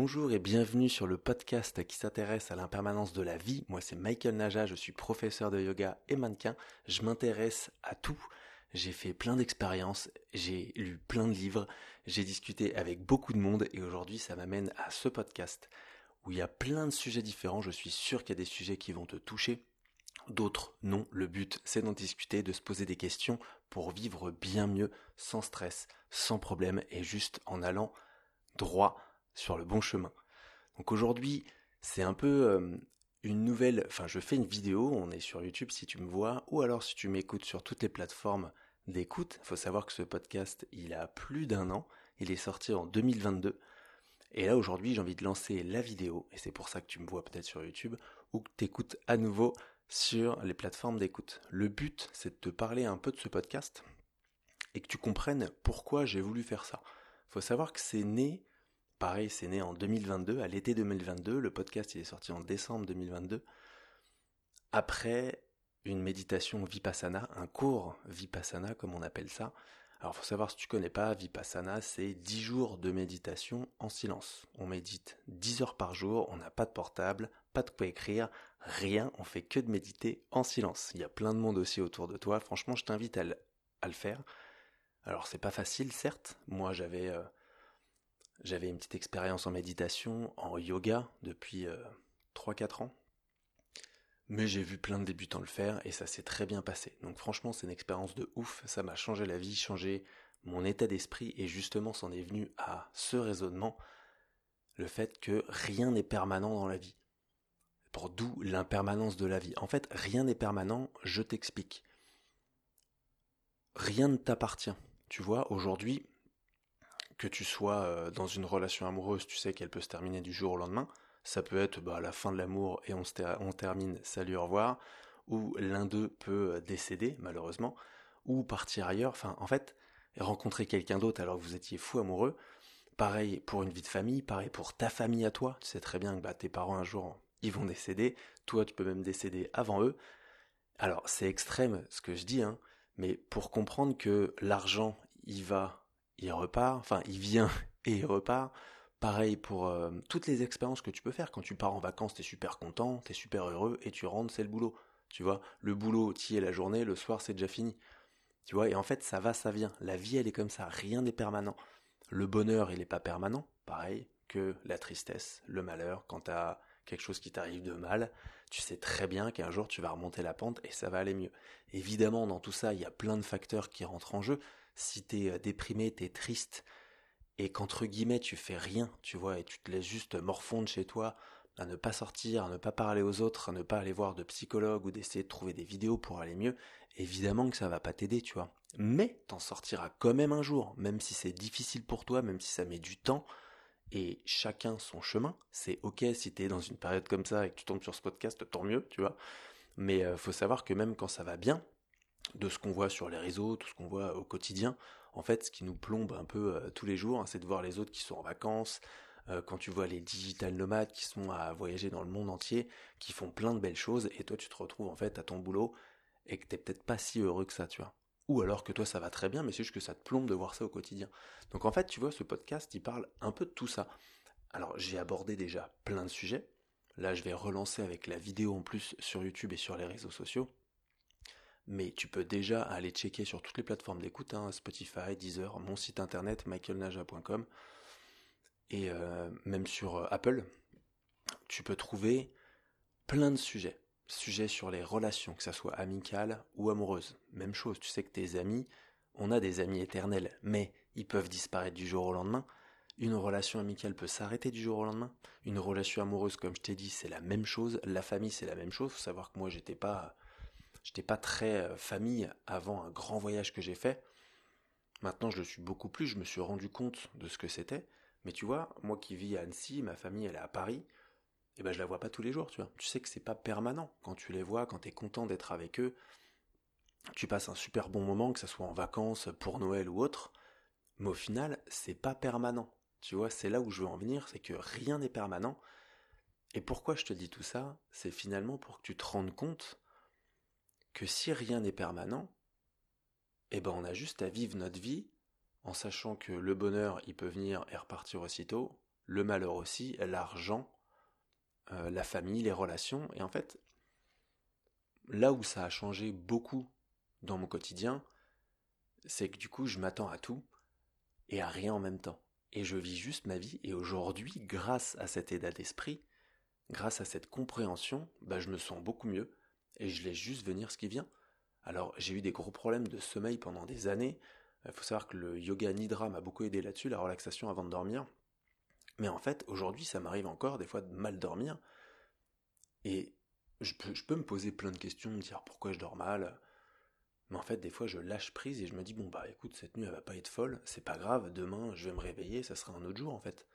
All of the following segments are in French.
Bonjour et bienvenue sur le podcast qui s'intéresse à l'impermanence de la vie. Moi c'est Michael Naja, je suis professeur de yoga et mannequin. Je m'intéresse à tout. J'ai fait plein d'expériences, j'ai lu plein de livres, j'ai discuté avec beaucoup de monde et aujourd'hui ça m'amène à ce podcast où il y a plein de sujets différents. Je suis sûr qu'il y a des sujets qui vont te toucher. D'autres, non. Le but, c'est d'en discuter, de se poser des questions pour vivre bien mieux, sans stress, sans problème et juste en allant droit sur le bon chemin. Donc aujourd'hui, c'est un peu euh, une nouvelle, enfin je fais une vidéo, on est sur YouTube si tu me vois, ou alors si tu m'écoutes sur toutes les plateformes d'écoute. Il faut savoir que ce podcast, il a plus d'un an, il est sorti en 2022. Et là aujourd'hui, j'ai envie de lancer la vidéo, et c'est pour ça que tu me vois peut-être sur YouTube, ou que tu écoutes à nouveau sur les plateformes d'écoute. Le but, c'est de te parler un peu de ce podcast, et que tu comprennes pourquoi j'ai voulu faire ça. Il faut savoir que c'est né Pareil, c'est né en 2022, à l'été 2022. Le podcast est sorti en décembre 2022. Après une méditation vipassana, un cours vipassana comme on appelle ça. Alors faut savoir si tu connais pas, vipassana c'est 10 jours de méditation en silence. On médite 10 heures par jour, on n'a pas de portable, pas de quoi écrire, rien, on fait que de méditer en silence. Il y a plein de monde aussi autour de toi, franchement je t'invite à, le faire. Alors c'est pas facile certes, moi j'avais... Euh, j'avais une petite expérience en méditation, en yoga depuis 3-4 euh, ans. Mais j'ai vu plein de débutants le faire et ça s'est très bien passé. Donc franchement, c'est une expérience de ouf. Ça m'a changé la vie, changé mon état d'esprit et justement, c'en est venu à ce raisonnement, le fait que rien n'est permanent dans la vie. Pour d'où l'impermanence de la vie. En fait, rien n'est permanent, je t'explique. Rien ne t'appartient. Tu vois, aujourd'hui, que tu sois euh, dans une relation amoureuse, tu sais qu'elle peut se terminer du jour au lendemain. Ça peut être bah, la fin de l'amour et on, termine salut au revoir, ou l'un d'eux peut euh, décéder malheureusement, ou partir ailleurs. Enfin, en fait, rencontrer quelqu'un d'autre alors que vous étiez fou amoureux. Pareil pour une vie de famille, pareil pour ta famille à toi. Tu sais très bien que bah, tes parents un jour ils vont décéder, toi tu peux même décéder avant eux. Alors c'est extrême ce que je dis, hein, mais pour comprendre que l'argent il va il repart, enfin il vient et il repart. Pareil pour euh, toutes les expériences que tu peux faire. Quand tu pars en vacances, t'es super content, t'es super heureux, et tu rentres, c'est le boulot. Tu vois, le boulot, t'y es la journée, le soir, c'est déjà fini. Tu vois, et en fait, ça va, ça vient. La vie, elle est comme ça, rien n'est permanent. Le bonheur, il n'est pas permanent, pareil que la tristesse, le malheur. Quand t'as quelque chose qui t'arrive de mal, tu sais très bien qu'un jour, tu vas remonter la pente et ça va aller mieux. Évidemment, dans tout ça, il y a plein de facteurs qui rentrent en jeu si t'es euh, déprimé, t'es triste, et qu'entre guillemets tu fais rien, tu vois, et tu te laisses juste morfondre chez toi, à ne pas sortir, à ne pas parler aux autres, à ne pas aller voir de psychologue ou d'essayer de trouver des vidéos pour aller mieux, évidemment que ça va pas t'aider, tu vois. Mais t'en sortiras quand même un jour, même si c'est difficile pour toi, même si ça met du temps, et chacun son chemin. C'est ok si t'es dans une période comme ça et que tu tombes sur ce podcast, tant mieux, tu vois. Mais euh, faut savoir que même quand ça va bien, de ce qu'on voit sur les réseaux, tout ce qu'on voit au quotidien. En fait, ce qui nous plombe un peu euh, tous les jours, hein, c'est de voir les autres qui sont en vacances, euh, quand tu vois les digital nomades qui sont à voyager dans le monde entier, qui font plein de belles choses, et toi tu te retrouves en fait à ton boulot, et que t'es peut-être pas si heureux que ça, tu vois. Ou alors que toi ça va très bien, mais c'est juste que ça te plombe de voir ça au quotidien. Donc en fait, tu vois, ce podcast, il parle un peu de tout ça. Alors j'ai abordé déjà plein de sujets. Là, je vais relancer avec la vidéo en plus sur YouTube et sur les réseaux sociaux mais tu peux déjà aller checker sur toutes les plateformes d'écoute, hein, Spotify, Deezer, mon site internet michaelnaja.com et euh, même sur euh, Apple, tu peux trouver plein de sujets. Sujets sur les relations, que ça soit amicales ou amoureuses. Même chose, tu sais que tes amis, on a des amis éternels, mais ils peuvent disparaître du jour au lendemain. Une relation amicale peut s'arrêter du jour au lendemain. Une relation amoureuse, comme je t'ai dit, c'est la même chose. La famille, c'est la même chose. Faut savoir que moi, j'étais pas J'étais pas très euh, famille avant un grand voyage que j'ai fait. Maintenant, je le suis beaucoup plus. Je me suis rendu compte de ce que c'était. Mais tu vois, moi qui vis à Annecy, ma famille elle est à Paris. Et eh ben je la vois pas tous les jours, tu vois. Tu sais que c'est pas permanent. Quand tu les vois, quand tu es content d'être avec eux, tu passes un super bon moment, que ce soit en vacances, pour Noël ou autre. Mais au final, c'est pas permanent. Tu vois, c'est là où je veux en venir, c'est que rien n'est permanent. Et pourquoi je te dis tout ça? C'est finalement pour que tu te rendes compte que si rien n'est permanent, eh ben on a juste à vivre notre vie en sachant que le bonheur il peut venir et repartir aussitôt, le malheur aussi, l'argent, euh, la famille, les relations. Et en fait, là où ça a changé beaucoup dans mon quotidien, c'est que du coup, je m'attends à tout et à rien en même temps. Et je vis juste ma vie. Et aujourd'hui, grâce à cet état d'esprit, grâce à cette compréhension, bah, je me sens beaucoup mieux et je laisse juste venir ce qui vient. Alors, j'ai eu des gros problèmes de sommeil pendant des années. Il faut savoir que le yoga nidra m'a beaucoup aidé là-dessus, la relaxation avant de dormir. Mais en fait, aujourd'hui, ça m'arrive encore des fois de mal dormir. Et je peux, me poser plein de questions, me dire pourquoi je dors mal. Mais en fait, des fois, je lâche prise et je me dis, bon, bah écoute, cette nuit, elle va pas être folle, c'est pas grave, demain, je vais me réveiller, ça sera un autre jour, en fait.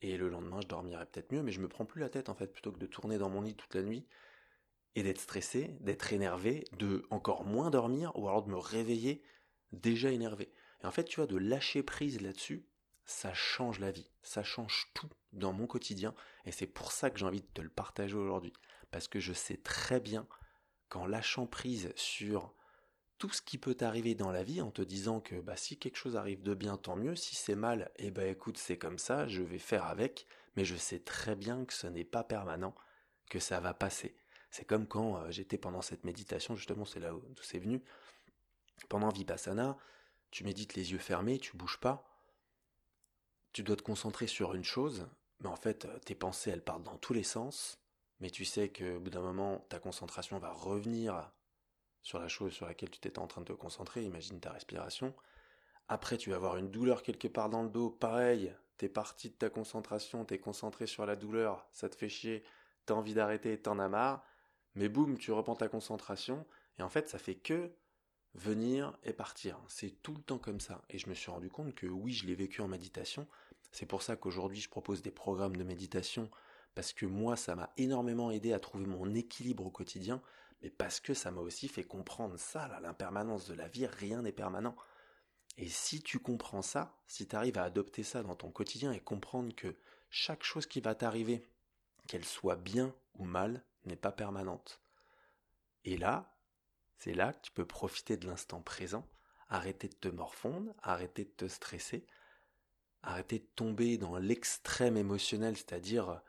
Et le lendemain, je dormirai peut-être mieux, mais je me prends plus la tête, en fait, plutôt que de tourner dans mon lit toute la nuit et d'être stressé, d'être énervé, de encore moins dormir, ou alors de me réveiller déjà énervé. Et en fait, tu vois, de lâcher prise là-dessus, ça change la vie, ça change tout dans mon quotidien, et c'est pour ça que j'ai envie de te le partager aujourd'hui, parce que je sais très bien qu'en lâchant prise sur tout ce qui peut t'arriver dans la vie, en te disant que bah, si quelque chose arrive de bien, tant mieux, si c'est mal, eh ben écoute, c'est comme ça, je vais faire avec, mais je sais très bien que ce n'est pas permanent, que ça va passer. C'est comme quand euh, j'étais pendant cette méditation, justement, c'est là où c'est venu. Pendant Vipassana, tu médites les yeux fermés, tu bouges pas, tu dois te concentrer sur une chose, mais en fait, euh, tes pensées, elles partent dans tous les sens, mais tu sais qu'au bout d'un moment, ta concentration va revenir sur la chose sur laquelle tu t'étais en train de te concentrer, imagine ta respiration. Après, tu vas avoir une douleur quelque part dans le dos, pareil, t'es parti de ta concentration, t'es concentré sur la douleur, ça te fait chier, t'as envie d'arrêter, t'en as marre, mais boum, tu reprends ta concentration, et en fait, ça fait que venir et partir. C'est tout le temps comme ça. Et je me suis rendu compte que oui, je l'ai vécu en méditation. C'est pour ça qu'aujourd'hui, je propose des programmes de méditation, parce que moi, ça m'a énormément aidé à trouver mon équilibre au quotidien, mais parce que ça m'a aussi fait comprendre ça, l'impermanence de la vie, rien n'est permanent. Et si tu comprends ça, si tu arrives à adopter ça dans ton quotidien et comprendre que chaque chose qui va t'arriver, qu'elle soit bien ou mal, n'est pas permanente. Et là, c'est là que tu peux profiter de l'instant présent, arrêter de te morfondre, arrêter de te stresser, arrêter de tomber dans l'extrême émotionnel, c'est-à-dire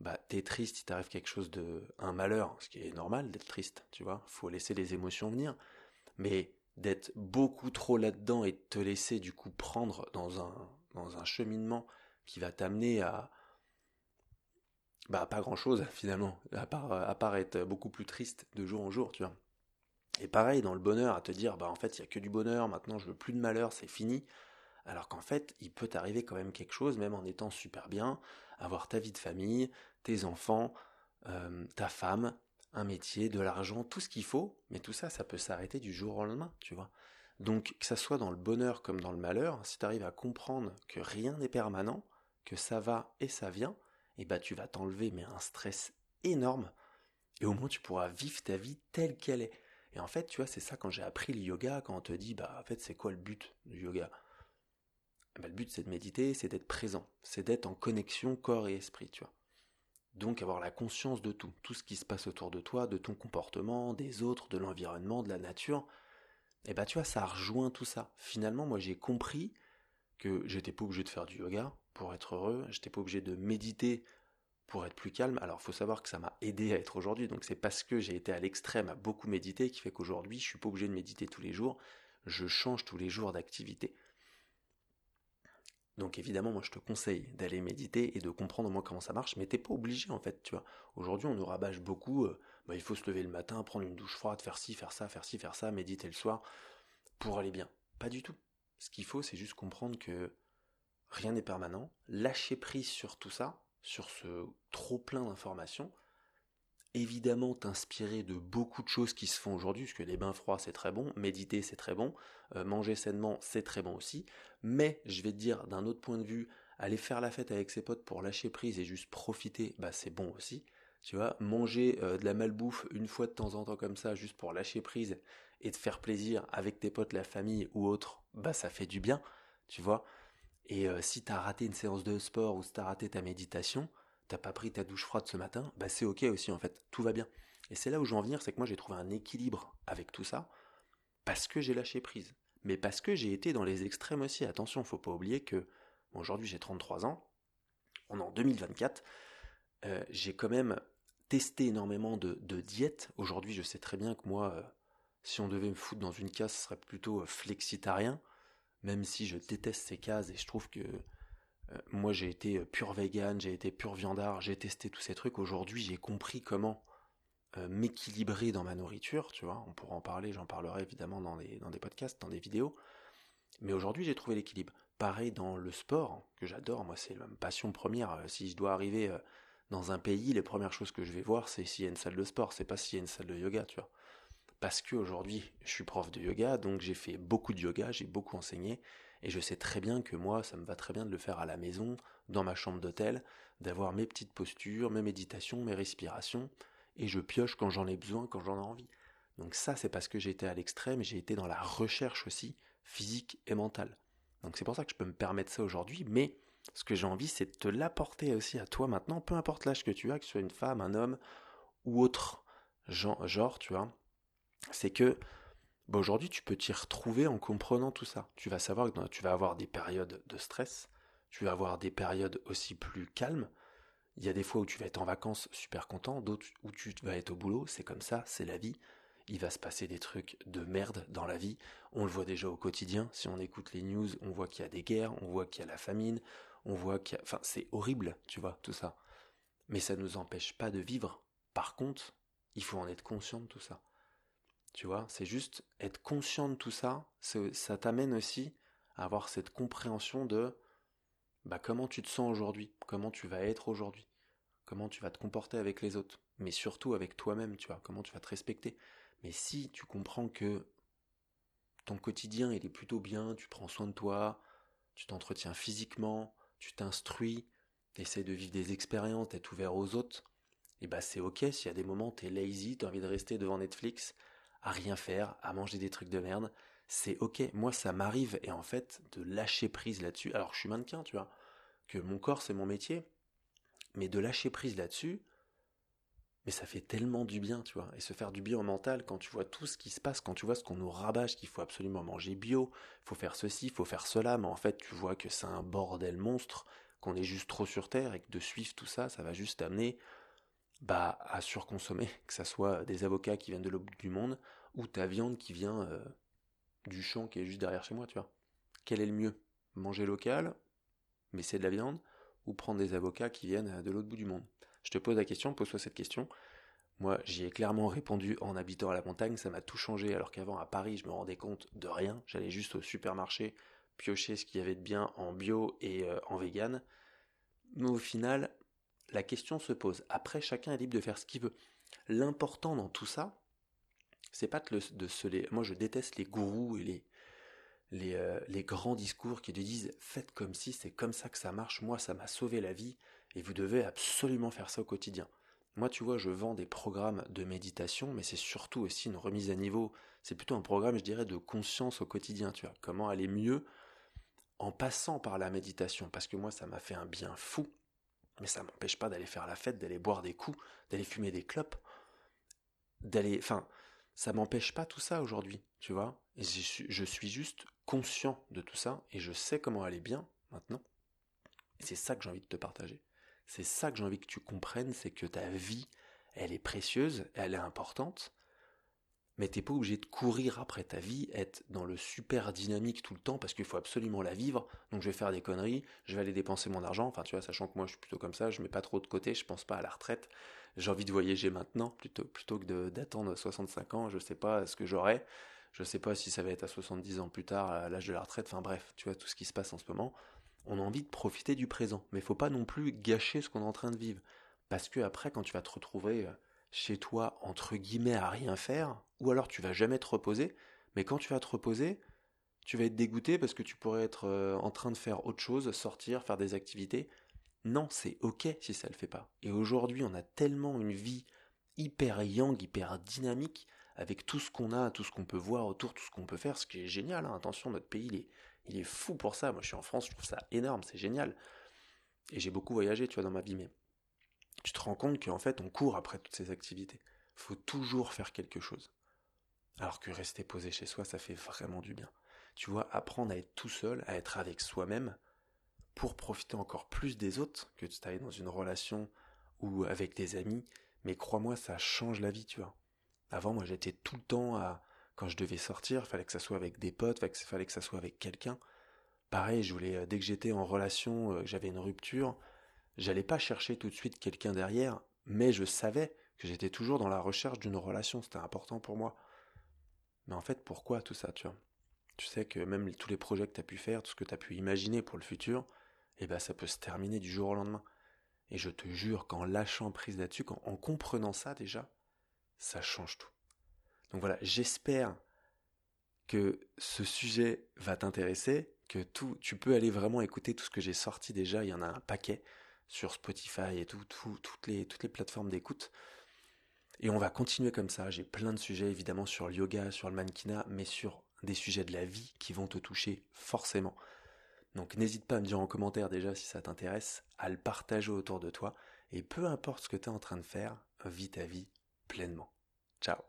bah t'es triste, il t'arrive quelque chose de un malheur, ce qui est normal d'être triste, tu vois, faut laisser les émotions venir, mais d'être beaucoup trop là-dedans et de te laisser du coup prendre dans un dans un cheminement qui va t'amener à bah pas grand chose finalement, à part à part être beaucoup plus triste de jour en jour, tu vois. Et pareil, dans le bonheur, à te dire, bah en fait, il y a que du bonheur, maintenant je veux plus de malheur, c'est fini. Alors qu'en fait, il peut t'arriver quand même quelque chose, même en étant super bien, avoir ta vie de famille, tes enfants, euh, ta femme, un métier, de l'argent, tout ce qu'il faut, mais tout ça, ça peut s'arrêter du jour au lendemain, tu vois. Donc, que ça soit dans le bonheur comme dans le malheur, si tu arrives à comprendre que rien n'est permanent, que ça va et ça vient, et eh bah tu vas t'enlever mais un stress énorme, et au moins tu pourras vivre ta vie telle qu'elle est. Et en fait, tu vois, c'est ça quand j'ai appris le yoga, quand on te dit, bah, en fait, c'est quoi le but du yoga? Bah, Le but, c'est de méditer, c'est d'être présent, c'est d'être en connexion corps et esprit, tu vois. Donc avoir la conscience de tout, tout ce qui se passe autour de toi, de ton comportement, des autres, de l'environnement, de la nature. Et bah tu vois, ça rejoint tout ça. Finalement, moi j'ai compris que j'étais pas obligé de faire du yoga pour être heureux, j'étais pas obligé de méditer pour être plus calme. Alors, faut savoir que ça m'a aidé à être aujourd'hui. Donc, c'est parce que j'ai été à l'extrême à beaucoup méditer qui fait qu'aujourd'hui, je suis pas obligé de méditer tous les jours. Je change tous les jours d'activité. Donc, évidemment, moi, je te conseille d'aller méditer et de comprendre au comment ça marche. Mais t'es pas obligé, en fait, tu vois. Aujourd'hui, on nous rabâche beaucoup. Euh, bah, il faut se lever le matin, prendre une douche froide, faire ci, faire ça, faire ci, faire ça, méditer le soir pour aller bien. Pas du tout. Ce qu'il faut, c'est juste comprendre que rien n'est permanent, lâcher prise sur tout ça, sur ce trop plein d'informations, évidemment t'inspirer de beaucoup de choses qui se font aujourd'hui, parce que les bains froids c'est très bon, méditer c'est très bon, euh, manger sainement c'est très bon aussi, mais je vais te dire d'un autre point de vue, aller faire la fête avec ses potes pour lâcher prise et juste profiter, bah c'est bon aussi. Tu vois, manger euh, de la malbouffe une fois de temps en temps comme ça, juste pour lâcher prise et te faire plaisir avec tes potes, la famille ou autre, bah ça fait du bien, tu vois. Et euh, si t'as raté une séance de sport ou si t'as raté ta méditation, t'as pas pris ta douche froide ce matin, bah c'est ok aussi en fait, tout va bien. Et c'est là où je veux en venir, c'est que moi j'ai trouvé un équilibre avec tout ça, parce que j'ai lâché prise. Mais parce que j'ai été dans les extrêmes aussi. Attention, faut pas oublier que aujourd'hui j'ai 33 ans. on est en 2024, euh, j'ai quand même testé énormément de, diètes. Aujourd'hui, je sais très bien que moi, euh, si on devait me foutre dans une case, ce serait plutôt flexitarien, même si je déteste ces cases et je trouve que moi j'ai été pur vegan, j'ai été pur viandard, j'ai testé tous ces trucs. Aujourd'hui, j'ai compris comment m'équilibrer dans ma nourriture, tu vois. On pourra en parler, j'en parlerai évidemment dans, dans des podcasts, dans des vidéos. Mais aujourd'hui, j'ai trouvé l'équilibre. Pareil dans le sport, que j'adore, moi c'est ma passion première. Euh, si je dois arriver euh, dans un pays, les premières choses que je vais voir, c'est s'il y a une salle de sport, c'est pas s'il y a une salle de yoga, tu vois. Parce que aujourd'hui, je suis prof de yoga, donc j'ai fait beaucoup de yoga, j'ai beaucoup enseigné, et je sais très bien que moi, ça me va très bien de le faire à la maison, dans ma chambre d'hôtel, d'avoir mes petites postures, mes méditations, mes respirations, et je pioche quand j'en ai besoin, quand j'en ai envie. Donc ça, c'est parce que j'ai été à l'extrême, j'ai été dans la recherche aussi, physique et mentale. Donc c'est pour ça que je peux me permettre ça aujourd'hui, mais ce que j'ai envie, c'est de te l'apporter aussi à toi maintenant, peu importe l'âge que tu as, que ce soit une femme, un homme ou autre genre, tu vois. C'est que bah, aujourd'hui, tu peux t'y retrouver en comprenant tout ça. Tu vas savoir que tu vas avoir des périodes de stress, tu vas avoir des périodes aussi plus calmes. Il y a des fois où tu vas être en vacances super content, d'autres où tu vas être au boulot, c'est comme ça, c'est la vie il va se passer des trucs de merde dans la vie. On le voit déjà au quotidien. Si on écoute les news, on voit qu'il y a des guerres, on voit qu'il y a la famine, on voit qu'il y a... Enfin, c'est horrible, tu vois, tout ça. Mais ça ne nous empêche pas de vivre. Par contre, il faut en être conscient de tout ça. Tu vois, c'est juste être conscient de tout ça, ça t'amène aussi à avoir cette compréhension de bah, comment tu te sens aujourd'hui, comment tu vas être aujourd'hui, comment tu vas te comporter avec les autres, mais surtout avec toi-même, tu vois, comment tu vas te respecter. Mais si tu comprends que ton quotidien il est plutôt bien, tu prends soin de toi, tu t'entretiens physiquement, tu t'instruis, tu essaies de vivre des expériences, d'être ouvert aux autres, et eh bah c'est ok s'il y a des moments tu es lazy, tu as envie de rester devant Netflix, à rien faire, à manger des trucs de merde, c'est ok. Moi ça m'arrive et en fait de lâcher prise là-dessus. Alors je suis mannequin, tu vois, que mon corps c'est mon métier, mais de lâcher prise là-dessus, mais ça fait tellement du bien, tu vois. Et se faire du bien au mental quand tu vois tout ce qui se passe, quand tu vois ce qu'on nous rabâche, qu'il faut absolument manger bio, faut faire ceci, faut faire cela, mais en fait tu vois que c'est un bordel monstre, qu'on est juste trop sur Terre et que de suivre tout ça, ça va juste amener bah, à surconsommer, que ça soit des avocats qui viennent de l'autre bout du monde ou ta viande qui vient euh, du champ qui est juste derrière chez moi, tu vois. Quel est le mieux? Manger local, mais c'est de la viande, ou prendre des avocats qui viennent de l'autre bout du monde? Je te pose la question, pose-toi cette question. Moi, j'y ai clairement répondu en habitant à la montagne, ça m'a tout changé, alors qu'avant à Paris, je me rendais compte de rien. J'allais juste au supermarché, piocher ce qu'il y avait de bien en bio et euh, en vegan. Mais au final, la question se pose. Après, chacun est libre de faire ce qu'il veut. L'important dans tout ça, c'est pas de, se les. Moi, je déteste les gourous et les, les, euh, les grands discours qui te disent faites comme si c'est comme ça que ça marche. Moi, ça m'a sauvé la vie. Et vous devez absolument faire ça au quotidien. Moi, tu vois, je vends des programmes de méditation, mais c'est surtout aussi une remise à niveau. C'est plutôt un programme, je dirais, de conscience au quotidien, tu vois. Comment aller mieux en passant par la méditation. Parce que moi, ça m'a fait un bien fou. Mais ça m'empêche pas d'aller faire la fête, d'aller boire des coups, d'aller fumer des clopes, d'aller, enfin, ça m'empêche pas tout ça aujourd'hui, tu vois. Je suis juste conscient de tout ça et je sais comment aller bien maintenant. C'est ça que j'ai envie de te partager. C'est ça que j'ai envie que tu comprennes, c'est que ta vie, elle est précieuse, elle est importante, mais t'es pas obligé de courir après ta vie, être dans le super dynamique tout le temps parce qu'il faut absolument la vivre. Donc je vais faire des conneries, je vais aller dépenser mon argent. Enfin, tu vois, sachant que moi je suis plutôt comme ça, je mets pas trop de côté, je pense pas à la retraite. J'ai envie de voyager maintenant plutôt plutôt que d'attendre 65 ans. Je sais pas ce que j'aurai. Je sais pas si ça va être à 70 ans plus tard, à l'âge de la retraite. Enfin bref, tu vois tout ce qui se passe en ce moment on a envie de profiter du présent. Mais faut pas non plus gâcher ce qu'on est en train de vivre. Parce que après, quand tu vas te retrouver euh, chez toi, entre guillemets, à rien faire, ou alors tu vas jamais te reposer, mais quand tu vas te reposer, tu vas être dégoûté parce que tu pourrais être euh, en train de faire autre chose, sortir, faire des activités. Non, c'est ok si ça le fait pas. Et aujourd'hui, on a tellement une vie hyper yang, hyper dynamique, avec tout ce qu'on a, tout ce qu'on peut voir autour, tout ce qu'on peut faire, ce qui est génial. Hein. Attention, notre pays, il est, il est fou pour ça. Moi, je suis en France, je trouve ça énorme, c'est génial. Et j'ai beaucoup voyagé, tu vois, dans ma vie, mais tu te rends compte qu'en fait, on court après toutes ces activités. Il faut toujours faire quelque chose. Alors que rester posé chez soi, ça fait vraiment du bien. Tu vois, apprendre à être tout seul, à être avec soi-même, pour profiter encore plus des autres, que tu ailles dans une relation ou avec des amis, mais crois-moi, ça change la vie, tu vois. Avant, moi, j'étais tout le temps à, quand je devais sortir, il fallait que ça soit avec des potes, fallait que ça soit avec quelqu'un. Pareil, je voulais, euh, dès que j'étais en relation, euh, j'avais une rupture, j'allais pas chercher tout de suite quelqu'un derrière, mais je savais que j'étais toujours dans la recherche d'une relation, c'était important pour moi. Mais en fait, pourquoi tout ça, tu vois? Tu sais que même tous les projets que tu as pu faire, tout ce que tu as pu imaginer pour le futur, eh ben ça peut se terminer du jour au lendemain. Et je te jure qu'en lâchant prise là-dessus, en comprenant ça déjà, ça change tout. Donc voilà, j'espère que ce sujet va t'intéresser, que tout, tu peux aller vraiment écouter tout ce que j'ai sorti déjà, il y en a un paquet sur Spotify et tout, toutes, les, toutes les plateformes d'écoute. Et on va continuer comme ça. J'ai plein de sujets évidemment sur le yoga, sur le mannequinat, mais sur des sujets de la vie qui vont te toucher forcément. Donc n'hésite pas à me dire en commentaire déjà si ça t'intéresse, à le partager autour de toi, et peu importe ce que tu es en train de faire, vis ta vie pleinement. Ciao